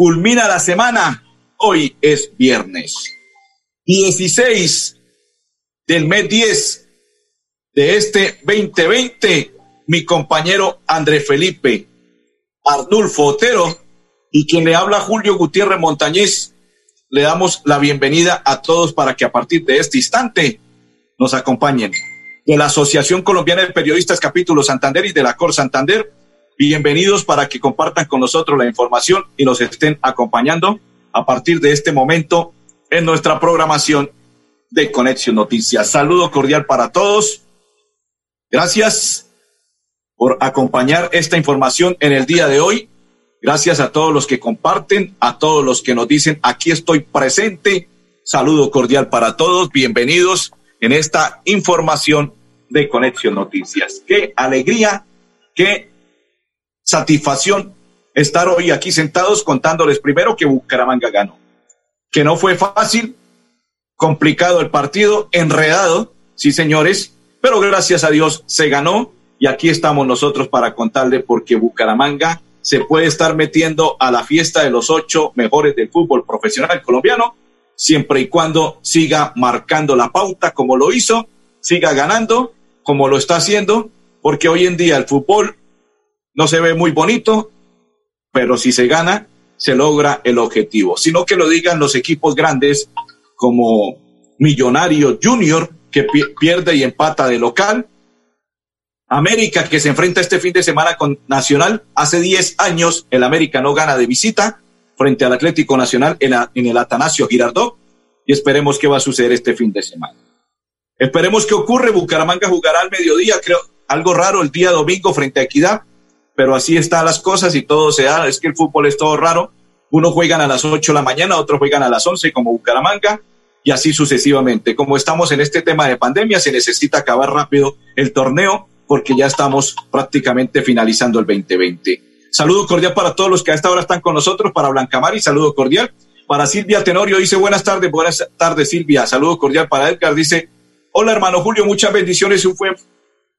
Culmina la semana. Hoy es viernes. 16 del mes 10 de este 2020. Mi compañero André Felipe Arnulfo Otero y quien le habla Julio Gutiérrez Montañez. Le damos la bienvenida a todos para que a partir de este instante nos acompañen de la Asociación Colombiana de Periodistas Capítulo Santander y de la Cor Santander. Bienvenidos para que compartan con nosotros la información y nos estén acompañando a partir de este momento en nuestra programación de Conexión Noticias. Saludo cordial para todos. Gracias por acompañar esta información en el día de hoy. Gracias a todos los que comparten, a todos los que nos dicen aquí estoy presente. Saludo cordial para todos. Bienvenidos en esta información de Conexión Noticias. Qué alegría, qué satisfacción estar hoy aquí sentados contándoles primero que Bucaramanga ganó, que no fue fácil, complicado el partido, enredado, sí señores, pero gracias a Dios se ganó y aquí estamos nosotros para contarle porque Bucaramanga se puede estar metiendo a la fiesta de los ocho mejores del fútbol profesional colombiano, siempre y cuando siga marcando la pauta como lo hizo, siga ganando como lo está haciendo, porque hoy en día el fútbol no se ve muy bonito, pero si se gana, se logra el objetivo. Sino que lo digan los equipos grandes como Millonario Junior, que pierde y empata de local. América, que se enfrenta este fin de semana con Nacional. Hace 10 años el América no gana de visita frente al Atlético Nacional en, en el Atanasio Girardot. Y esperemos qué va a suceder este fin de semana. Esperemos que ocurre. Bucaramanga jugará al mediodía, creo, algo raro el día domingo frente a Equidad, pero así están las cosas y todo se da. Es que el fútbol es todo raro. Unos juegan a las 8 de la mañana, otros juegan a las 11 como Bucaramanga y así sucesivamente. Como estamos en este tema de pandemia, se necesita acabar rápido el torneo porque ya estamos prácticamente finalizando el 2020. Saludo cordial para todos los que a esta hora están con nosotros, para Blancamar y saludo cordial. Para Silvia Tenorio dice buenas tardes, buenas tardes Silvia. Saludo cordial para Edgar, dice Hola, hermano Julio, muchas bendiciones. Un buen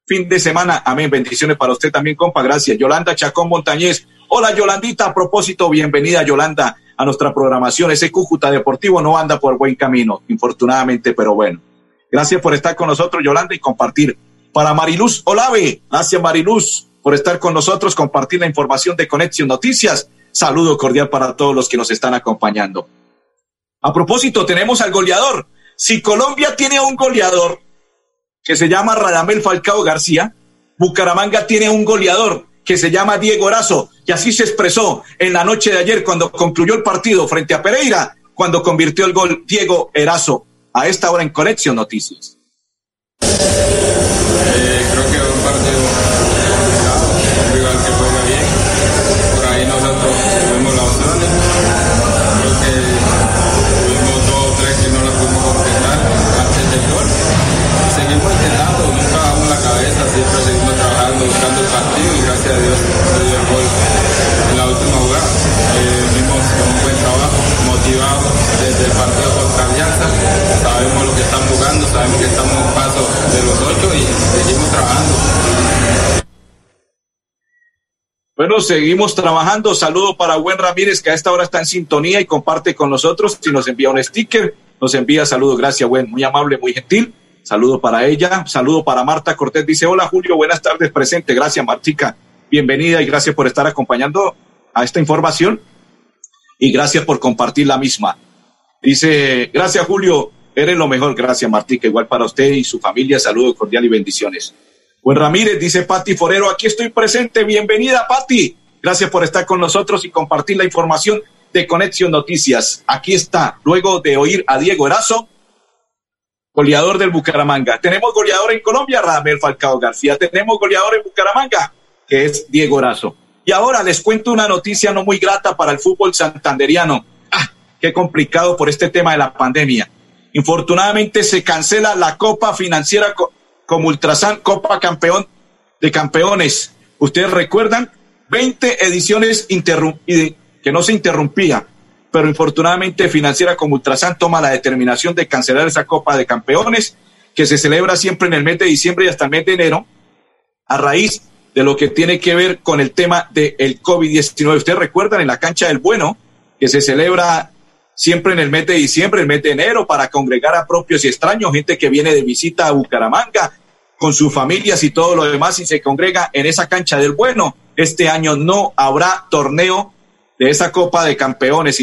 fin de semana. Amén. Bendiciones para usted también, compa. Gracias. Yolanda Chacón Montañez. Hola, Yolandita. A propósito, bienvenida, Yolanda, a nuestra programación. Ese Cúcuta Deportivo no anda por buen camino, infortunadamente, pero bueno. Gracias por estar con nosotros, Yolanda, y compartir. Para Mariluz Olave. Gracias, Mariluz, por estar con nosotros, compartir la información de Conexión Noticias. Saludo cordial para todos los que nos están acompañando. A propósito, tenemos al goleador si Colombia tiene un goleador que se llama Radamel Falcao García, Bucaramanga tiene un goleador que se llama Diego Erazo, y así se expresó en la noche de ayer cuando concluyó el partido frente a Pereira, cuando convirtió el gol Diego Erazo. A esta hora en Conexión Noticias. Seguimos trabajando. Saludo para Buen Ramírez, que a esta hora está en sintonía y comparte con nosotros. Si nos envía un sticker, nos envía saludos. Gracias, Buen. Muy amable, muy gentil. Saludo para ella. Saludo para Marta Cortés. Dice, hola Julio, buenas tardes, presente. Gracias, Martica. Bienvenida y gracias por estar acompañando a esta información y gracias por compartir la misma. Dice, gracias Julio, eres lo mejor. Gracias, Martica. Igual para usted y su familia. Saludo cordial y bendiciones. Buen Ramírez, dice Pati Forero, aquí estoy presente. Bienvenida, Pati. Gracias por estar con nosotros y compartir la información de Conexión Noticias. Aquí está, luego de oír a Diego Erazo, goleador del Bucaramanga. Tenemos goleador en Colombia, Radamel Falcao García. Tenemos goleador en Bucaramanga, que es Diego Erazo. Y ahora les cuento una noticia no muy grata para el fútbol santanderiano. Ah, qué complicado por este tema de la pandemia. Infortunadamente se cancela la Copa Financiera como Ultrasan, Copa Campeón de Campeones. Ustedes recuerdan, 20 ediciones que no se interrumpía, pero infortunadamente Financiera como Ultrasan toma la determinación de cancelar esa Copa de Campeones que se celebra siempre en el mes de diciembre y hasta el mes de enero, a raíz de lo que tiene que ver con el tema del COVID-19. Ustedes recuerdan en la cancha del Bueno, que se celebra siempre en el mes de diciembre, el mes de enero, para congregar a propios y extraños, gente que viene de visita a Bucaramanga con sus familias y todo lo demás y se congrega en esa cancha del Bueno. Este año no habrá torneo de esa Copa de Campeones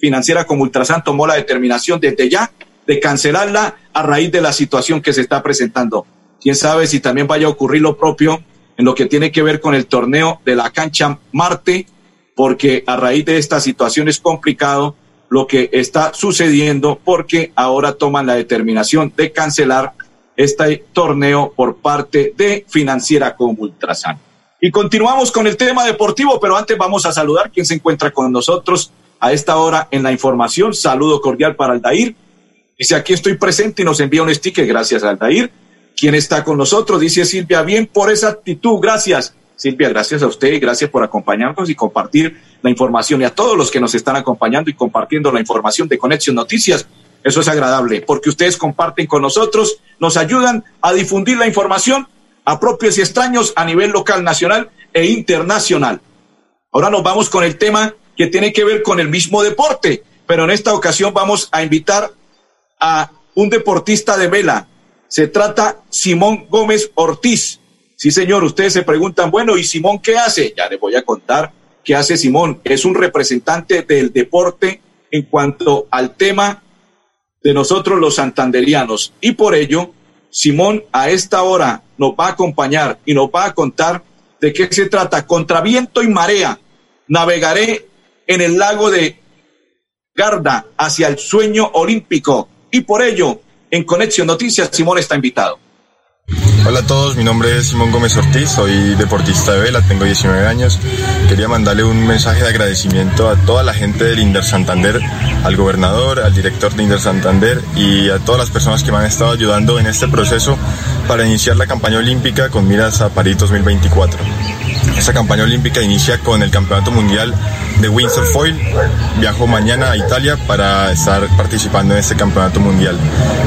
financiera como Ultrasan tomó la determinación desde ya de cancelarla a raíz de la situación que se está presentando. Quién sabe si también vaya a ocurrir lo propio en lo que tiene que ver con el torneo de la cancha Marte, porque a raíz de esta situación es complicado lo que está sucediendo, porque ahora toman la determinación de cancelar este torneo por parte de Financiera como Ultrasan. Y continuamos con el tema deportivo, pero antes vamos a saludar quien se encuentra con nosotros a esta hora en la información. Saludo cordial para Aldair Dice, aquí estoy presente y nos envía un sticker. Gracias, Altair. ¿Quién está con nosotros? Dice Silvia, bien por esa actitud. Gracias. Silvia, gracias a usted y gracias por acompañarnos y compartir la información y a todos los que nos están acompañando y compartiendo la información de Conexión Noticias. Eso es agradable porque ustedes comparten con nosotros, nos ayudan a difundir la información a propios y extraños a nivel local, nacional e internacional. Ahora nos vamos con el tema que tiene que ver con el mismo deporte, pero en esta ocasión vamos a invitar a un deportista de vela. Se trata Simón Gómez Ortiz. Sí, señor, ustedes se preguntan, bueno, ¿y Simón qué hace? Ya les voy a contar qué hace Simón. Es un representante del deporte en cuanto al tema de nosotros los santanderianos. Y por ello, Simón a esta hora nos va a acompañar y nos va a contar de qué se trata. Contra viento y marea, navegaré en el lago de Garda hacia el sueño olímpico y por ello, en Conexión Noticias, Simón está invitado. Hola a todos, mi nombre es Simón Gómez Ortiz, soy deportista de vela, tengo 19 años. Quería mandarle un mensaje de agradecimiento a toda la gente del Inder Santander, al gobernador, al director de Inder Santander y a todas las personas que me han estado ayudando en este proceso para iniciar la campaña olímpica con miras a París 2024. Esta campaña olímpica inicia con el Campeonato Mundial de Windsurf Foil. Viajo mañana a Italia para estar participando en este Campeonato Mundial.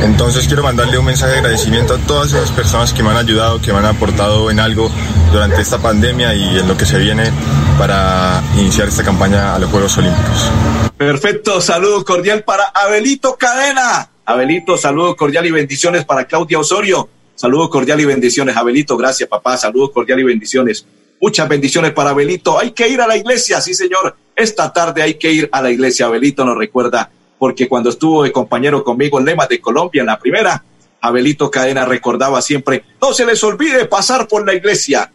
Entonces quiero mandarle un mensaje de agradecimiento a todas esas personas que me han ayudado, que me han aportado en algo durante esta pandemia y en lo que se viene para iniciar esta campaña a los Juegos Olímpicos. Perfecto, saludo cordial para Abelito Cadena. Abelito, saludo cordial y bendiciones para Claudia Osorio. Saludo cordial y bendiciones, Abelito. Gracias, papá. Saludo cordial y bendiciones. Muchas bendiciones para Abelito. Hay que ir a la iglesia, sí, señor. Esta tarde hay que ir a la iglesia. Abelito nos recuerda, porque cuando estuvo de compañero conmigo en Lema de Colombia en la primera, Abelito Cadena recordaba siempre, no se les olvide pasar por la iglesia.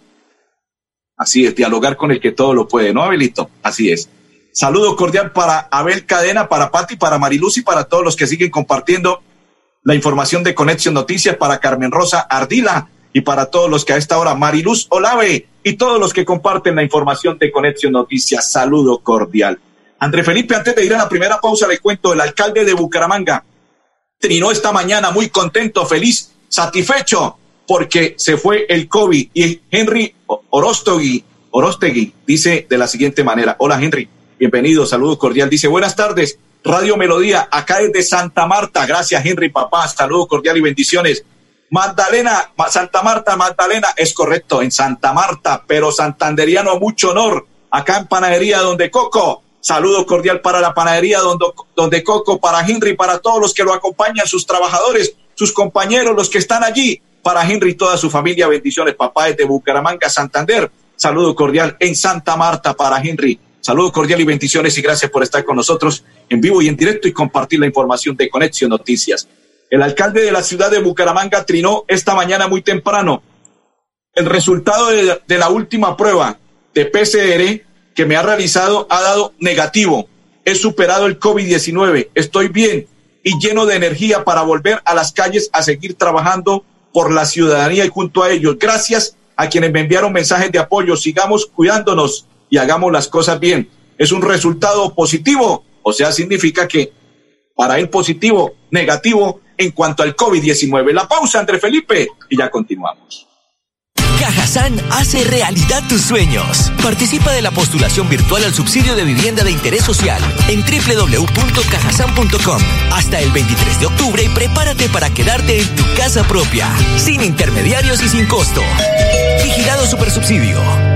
Así es, dialogar con el que todo lo puede, ¿no, Abelito? Así es. Saludo cordial para Abel Cadena, para Pati, para Mariluz y para todos los que siguen compartiendo la información de Conexión Noticias, para Carmen Rosa Ardila, y para todos los que a esta hora, Mariluz Olave y todos los que comparten la información de Conexión Noticias, saludo cordial. André Felipe, antes de ir a la primera pausa, le cuento, el alcalde de Bucaramanga trinó esta mañana muy contento, feliz, satisfecho, porque se fue el COVID. Y Henry Orostegui, Orostegui dice de la siguiente manera, hola Henry, bienvenido, saludo cordial, dice buenas tardes, Radio Melodía, acá es de Santa Marta, gracias Henry, papá, saludo cordial y bendiciones. Magdalena, Santa Marta, Magdalena, es correcto, en Santa Marta, pero santanderiano mucho honor, acá en Panadería Donde Coco. Saludo cordial para la panadería donde, donde Coco, para Henry, para todos los que lo acompañan, sus trabajadores, sus compañeros, los que están allí, para Henry y toda su familia, bendiciones, papá de Bucaramanga, Santander. Saludo cordial en Santa Marta para Henry. Saludo cordial y bendiciones y gracias por estar con nosotros en vivo y en directo y compartir la información de Conexión Noticias. El alcalde de la ciudad de Bucaramanga trinó esta mañana muy temprano el resultado de, la última prueba de PCR que me ha realizado ha dado negativo. He superado el COVID-19, estoy bien y lleno de energía para volver a las calles a seguir trabajando por la ciudadanía y junto a ellos. Gracias a quienes me enviaron mensajes de apoyo. Sigamos cuidándonos y hagamos las cosas bien. Es un resultado positivo O sea, significa que para él positivo, negativo en cuanto al COVID-19. La pausa, André Felipe, y ya continuamos. Cajazán hace realidad tus sueños. Participa de la postulación virtual al subsidio de vivienda de interés social en www.cajasan.com hasta el 23 de octubre y prepárate para quedarte en tu casa propia, sin intermediarios y sin costo. Vigilado Supersubsidio.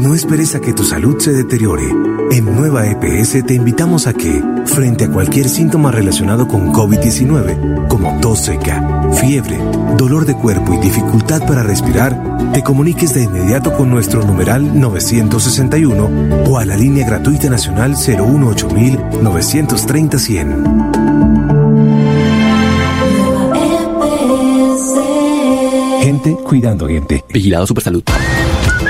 No esperes a que tu salud se deteriore. En Nueva EPS te invitamos a que, frente a cualquier síntoma relacionado con COVID-19, como tos seca, fiebre, dolor de cuerpo y dificultad para respirar, te comuniques de inmediato con nuestro numeral 961 o a la línea gratuita nacional 018 930 100. Gente cuidando gente. Vigilado Supersalud.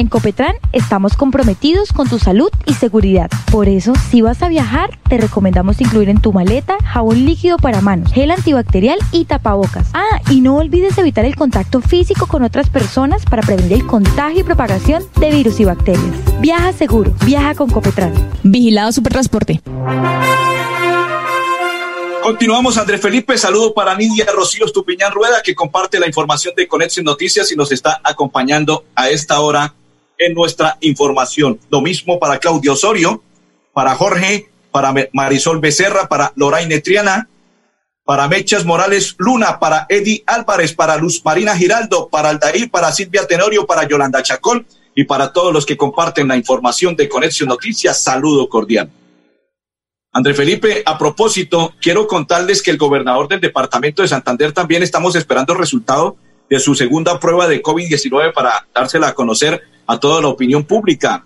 En Copetran estamos comprometidos con tu salud y seguridad. Por eso, si vas a viajar, te recomendamos incluir en tu maleta jabón líquido para manos, gel antibacterial y tapabocas. Ah, y no olvides evitar el contacto físico con otras personas para prevenir el contagio y propagación de virus y bacterias. Viaja seguro, viaja con Copetran. Vigilado Supertransporte. Continuamos, André Felipe. Saludo para Nidia Rocío Estupiñán Rueda, que comparte la información de Conexión Noticias y nos está acompañando a esta hora en nuestra información. Lo mismo para Claudio Osorio, para Jorge, para Marisol Becerra, para Loraine Triana, para Mechas Morales Luna, para Eddie Álvarez, para Luz Marina Giraldo, para Aldair, para Silvia Tenorio, para Yolanda Chacón y para todos los que comparten la información de Conexión Noticias. Saludo cordial. André Felipe, a propósito, quiero contarles que el gobernador del departamento de Santander también estamos esperando el resultado de su segunda prueba de COVID-19 para dársela a conocer a toda la opinión pública.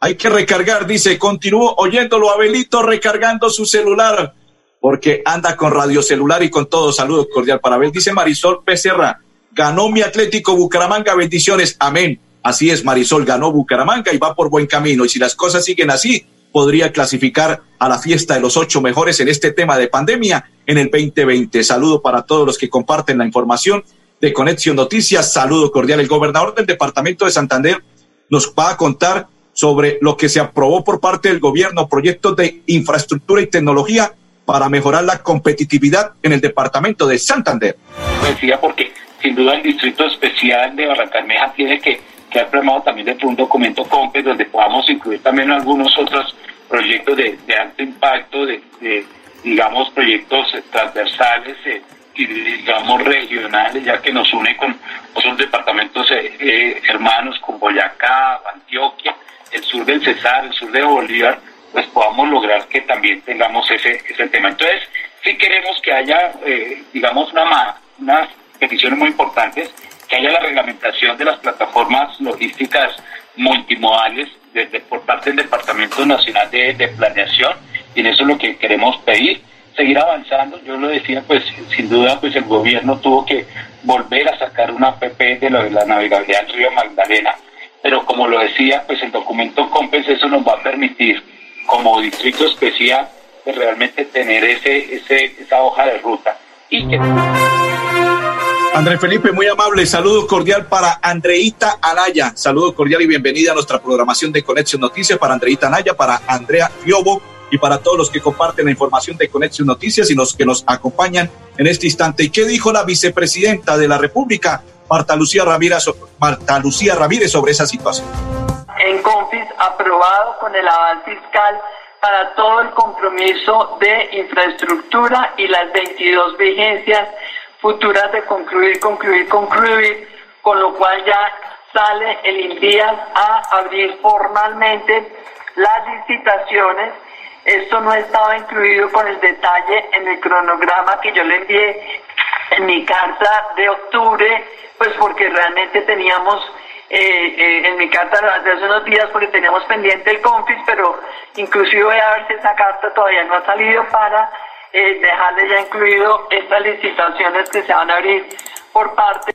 Hay que recargar, dice, continúo oyéndolo, Abelito, recargando su celular, porque anda con radio celular y con todo. Saludos cordial para Abel. Dice Marisol Becerra, ganó mi Atlético Bucaramanga, bendiciones, amén. Así es, Marisol ganó Bucaramanga y va por buen camino. Y si las cosas siguen así, podría clasificar a la fiesta de los ocho mejores en este tema de pandemia en el 2020. Saludo para todos los que comparten la información de Conexión Noticias. Saludo cordial. El gobernador del departamento de Santander nos va a contar sobre lo que se aprobó por parte del gobierno, proyectos de infraestructura y tecnología para mejorar la competitividad en el departamento de Santander. Decía porque sin duda el distrito especial de Barrancameja tiene que quedar programado también de un documento COMPES donde podamos incluir también algunos otros proyectos de, de alto impacto, de, de, digamos proyectos transversales eh, digamos, regionales, ya que nos une con otros departamentos eh, eh, hermanos, con Boyacá, Antioquia, el sur del Cesar, el sur de Bolívar, pues podamos lograr que también tengamos ese, ese tema. Entonces, sí queremos que haya, eh, digamos, una, unas peticiones muy importantes, que haya la reglamentación de las plataformas logísticas multimodales desde, por parte del Departamento Nacional de, de Planeación, y en eso es lo que queremos pedir seguir avanzando. Yo lo decía, pues sin duda, pues el gobierno tuvo que volver a sacar una APP de, la navegabilidad del río Magdalena, pero como lo decía, pues el documento COMPES eso nos va a permitir, como distrito especial, pues realmente tener ese, ese, esa hoja de ruta. Y que... André Felipe, muy amable. Saludo cordial para Andreita Anaya. Saludo cordial y bienvenida a nuestra programación de Conexión Noticias para Andreita Anaya, para Andrea Fiobo y para todos los que comparten la información de Conexión Noticias y los que nos acompañan en este instante. ¿Y qué dijo la vicepresidenta de la República, Marta Lucía Ramírez, Marta Lucía Ramírez sobre esa situación? En CONFIS, aprobado con el aval fiscal para todo el compromiso de infraestructura y las 22 vigencias futuras de concluir, concluir, concluir, con lo cual ya sale el INDIAS a abrir formalmente las licitaciones esto no estaba incluido con el detalle en el cronograma que yo le envié en mi carta de octubre, pues porque realmente teníamos eh, eh, en mi carta de hace unos días porque teníamos pendiente el CONFIS, pero inclusive a ver si esa carta todavía no ha salido para eh, dejarle ya incluido estas licitaciones que se van a abrir por parte.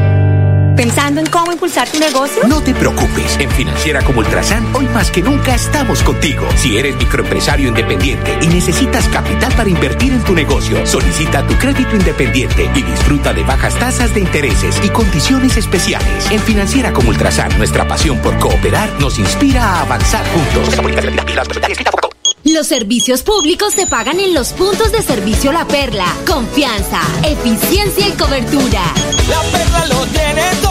¿Pensando en cómo impulsar tu negocio? No te preocupes. En Financiera como Ultrasan, hoy más que nunca estamos contigo. Si eres microempresario independiente y necesitas capital para invertir en tu negocio, solicita tu crédito independiente y disfruta de bajas tasas de intereses y condiciones especiales. En Financiera como Ultrasan, nuestra pasión por cooperar nos inspira a avanzar juntos. Los servicios públicos se pagan en los puntos de servicio La Perla. Confianza, eficiencia y cobertura. La Perla lo tiene todo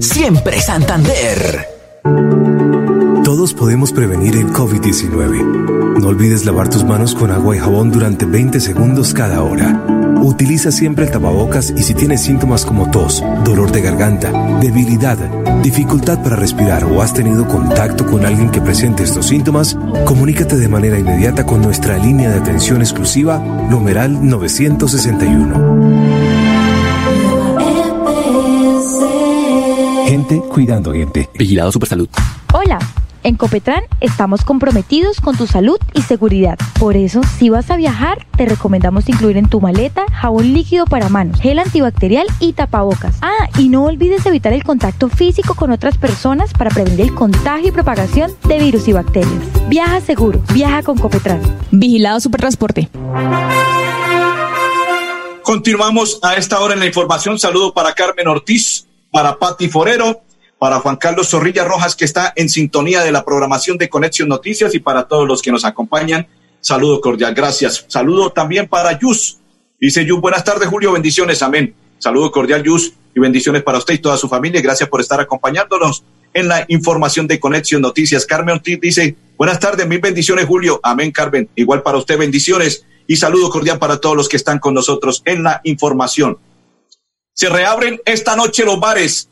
Siempre Santander. Todos podemos prevenir el COVID-19. No olvides lavar tus manos con agua y jabón durante 20 segundos cada hora. Utiliza siempre el tapabocas y si tienes síntomas como tos, dolor de garganta, debilidad, dificultad para respirar o has tenido contacto con alguien que presente estos síntomas, comunícate de manera inmediata con nuestra línea de atención exclusiva, numeral 961. Gente cuidando gente. Vigilado Supersalud. Hola. En Copetran estamos comprometidos con tu salud y seguridad. Por eso, si vas a viajar, te recomendamos incluir en tu maleta jabón líquido para manos, gel antibacterial y tapabocas. Ah, y no olvides evitar el contacto físico con otras personas para prevenir el contagio y propagación de virus y bacterias. Viaja seguro, viaja con Copetran. Vigilado Supertransporte. Continuamos a esta hora en la información. Saludo para Carmen Ortiz, para Patti Forero, para Juan Carlos Zorrilla Rojas, que está en sintonía de la programación de Conexión Noticias, y para todos los que nos acompañan. Saludo cordial, gracias. Saludo también para Yus. Dice Yus, buenas tardes, Julio, bendiciones, amén. Saludo cordial, Yus, y bendiciones para usted y toda su familia. Gracias por estar acompañándonos en la información de Conexión Noticias. Carmen Ortiz dice, Buenas tardes, mil bendiciones, Julio. Amén, Carmen. Igual para usted, bendiciones y saludo cordial para todos los que están con nosotros en la información. Se reabren esta noche los bares.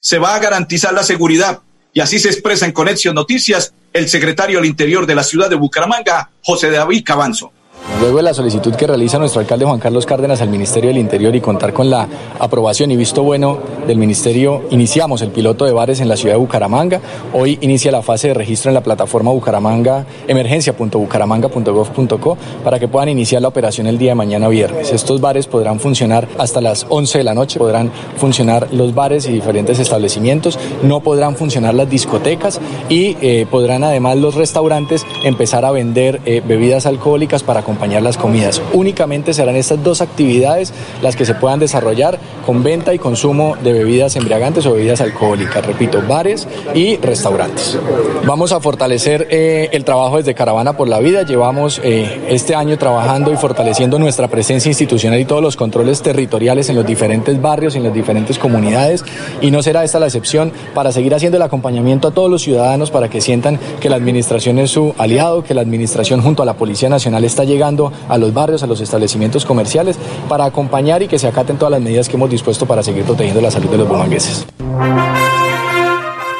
Se va a garantizar la seguridad. Y así se expresa en Conexión Noticias el secretario del Interior de la ciudad de Bucaramanga, José David Cabanzo. Luego de la solicitud que realiza nuestro alcalde Juan Carlos Cárdenas al Ministerio del Interior y contar con la aprobación y visto bueno del Ministerio, iniciamos el piloto de bares en la ciudad de Bucaramanga. Hoy inicia la fase de registro en la plataforma Bucaramanga, emergencia.bucaramanga.gov.co para que puedan iniciar la operación el día de mañana viernes. Estos bares podrán funcionar hasta las 11 de la noche, podrán funcionar los bares y diferentes establecimientos, no podrán funcionar las discotecas y eh, podrán además los restaurantes empezar a vender eh, bebidas alcohólicas para acompañar las comidas. Únicamente serán estas dos actividades las que se puedan desarrollar con venta y consumo de bebidas embriagantes o bebidas alcohólicas. Repito, bares y restaurantes. Vamos a fortalecer eh, el trabajo desde Caravana por la Vida. Llevamos eh, este año trabajando y fortaleciendo nuestra presencia institucional y todos los controles territoriales en los diferentes barrios, en las diferentes comunidades. Y no será esta la excepción para seguir haciendo el acompañamiento a todos los ciudadanos para que sientan que la administración es su aliado, que la administración junto a la Policía Nacional está llegando a los barrios, a los establecimientos comerciales, para acompañar y que se acaten todas las medidas que hemos dispuesto para seguir protegiendo la salud de los bumangueses.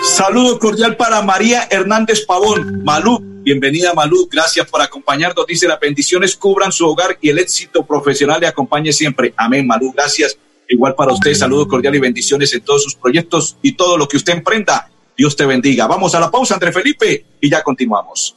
Saludo cordial para María Hernández Pavón. Malú, bienvenida Malú, gracias por acompañarnos. Dice, las bendiciones cubran su hogar y el éxito profesional le acompañe siempre. Amén, Malú, gracias. Igual para usted, saludo cordial y bendiciones en todos sus proyectos y todo lo que usted emprenda. Dios te bendiga. Vamos a la pausa, André Felipe, y ya continuamos.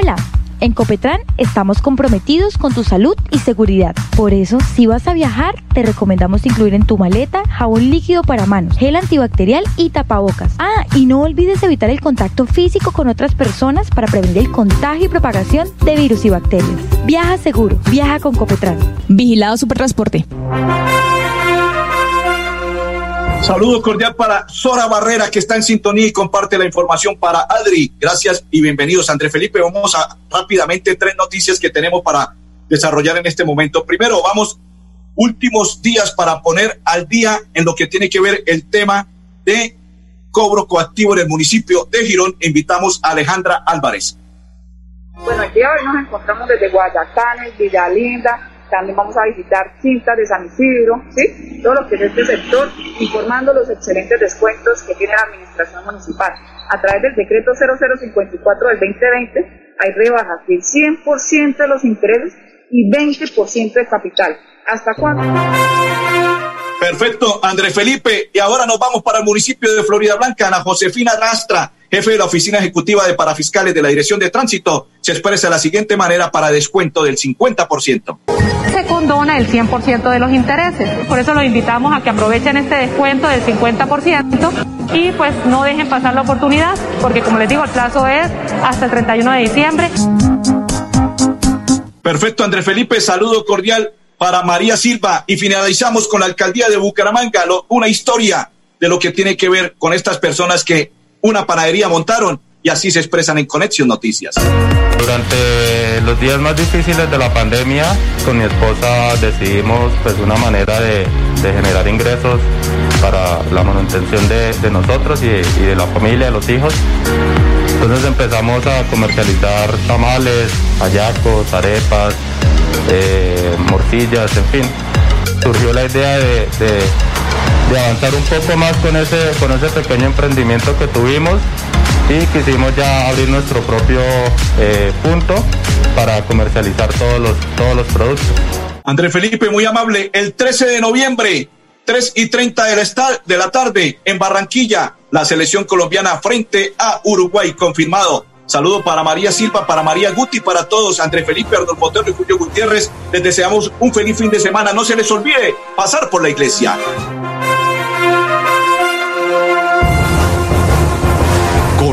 Hola, en Copetran estamos comprometidos con tu salud y seguridad. Por eso, si vas a viajar, te recomendamos incluir en tu maleta jabón líquido para manos, gel antibacterial y tapabocas. Ah, y no olvides evitar el contacto físico con otras personas para prevenir el contagio y propagación de virus y bacterias. Viaja seguro, viaja con Copetran. Vigilado Supertransporte. Saludo cordial para Sora Barrera, que está en sintonía y comparte la información para Adri. Gracias y bienvenidos, André Felipe. Vamos a rápidamente tres noticias que tenemos para desarrollar en este momento. Primero, vamos últimos días para poner al día en lo que tiene que ver el tema de cobro coactivo en el municipio de Girón. Invitamos a Alejandra Álvarez. Bueno, de hoy nos encontramos desde Guayacanes, Villalinda, también vamos a visitar Cintas de San Isidro, ¿sí? todo lo que es este sector, informando los excelentes descuentos que tiene la administración municipal. A través del decreto 0054 del 2020 hay rebajas del 100% de los intereses y 20% de capital. ¿Hasta cuándo? Perfecto, André Felipe. Y ahora nos vamos para el municipio de Florida Blanca. Ana Josefina Rastra, jefe de la Oficina Ejecutiva de Parafiscales de la Dirección de Tránsito, se expresa de la siguiente manera para descuento del 50%. Se condona el 100% de los intereses. Por eso los invitamos a que aprovechen este descuento del 50% y pues no dejen pasar la oportunidad, porque como les digo, el plazo es hasta el 31 de diciembre. Perfecto, Andrés Felipe, saludo cordial para María Silva y finalizamos con la alcaldía de Bucaramanga, una historia de lo que tiene que ver con estas personas que una panadería montaron y así se expresan en Conexión Noticias. Durante los días más difíciles de la pandemia, con mi esposa decidimos pues una manera de, generar ingresos para la manutención de, nosotros y de, la familia, de los hijos. Entonces empezamos a comercializar tamales, hallacos, arepas, eh, morcillas, en fin. Surgió la idea de, avanzar un poco más con ese, con ese pequeño emprendimiento que tuvimos y quisimos ya abrir nuestro propio eh, punto para comercializar todos los, todos los productos. André Felipe, muy amable, el 13 de noviembre, 3 y 30 de la, de tarde, en Barranquilla, la selección colombiana frente a Uruguay, confirmado. Saludo para María Silva, para María Guti, para todos, André Felipe, Arnolfo Otero y Julio Gutiérrez. Les deseamos un feliz fin de semana. No se les olvide pasar por la iglesia.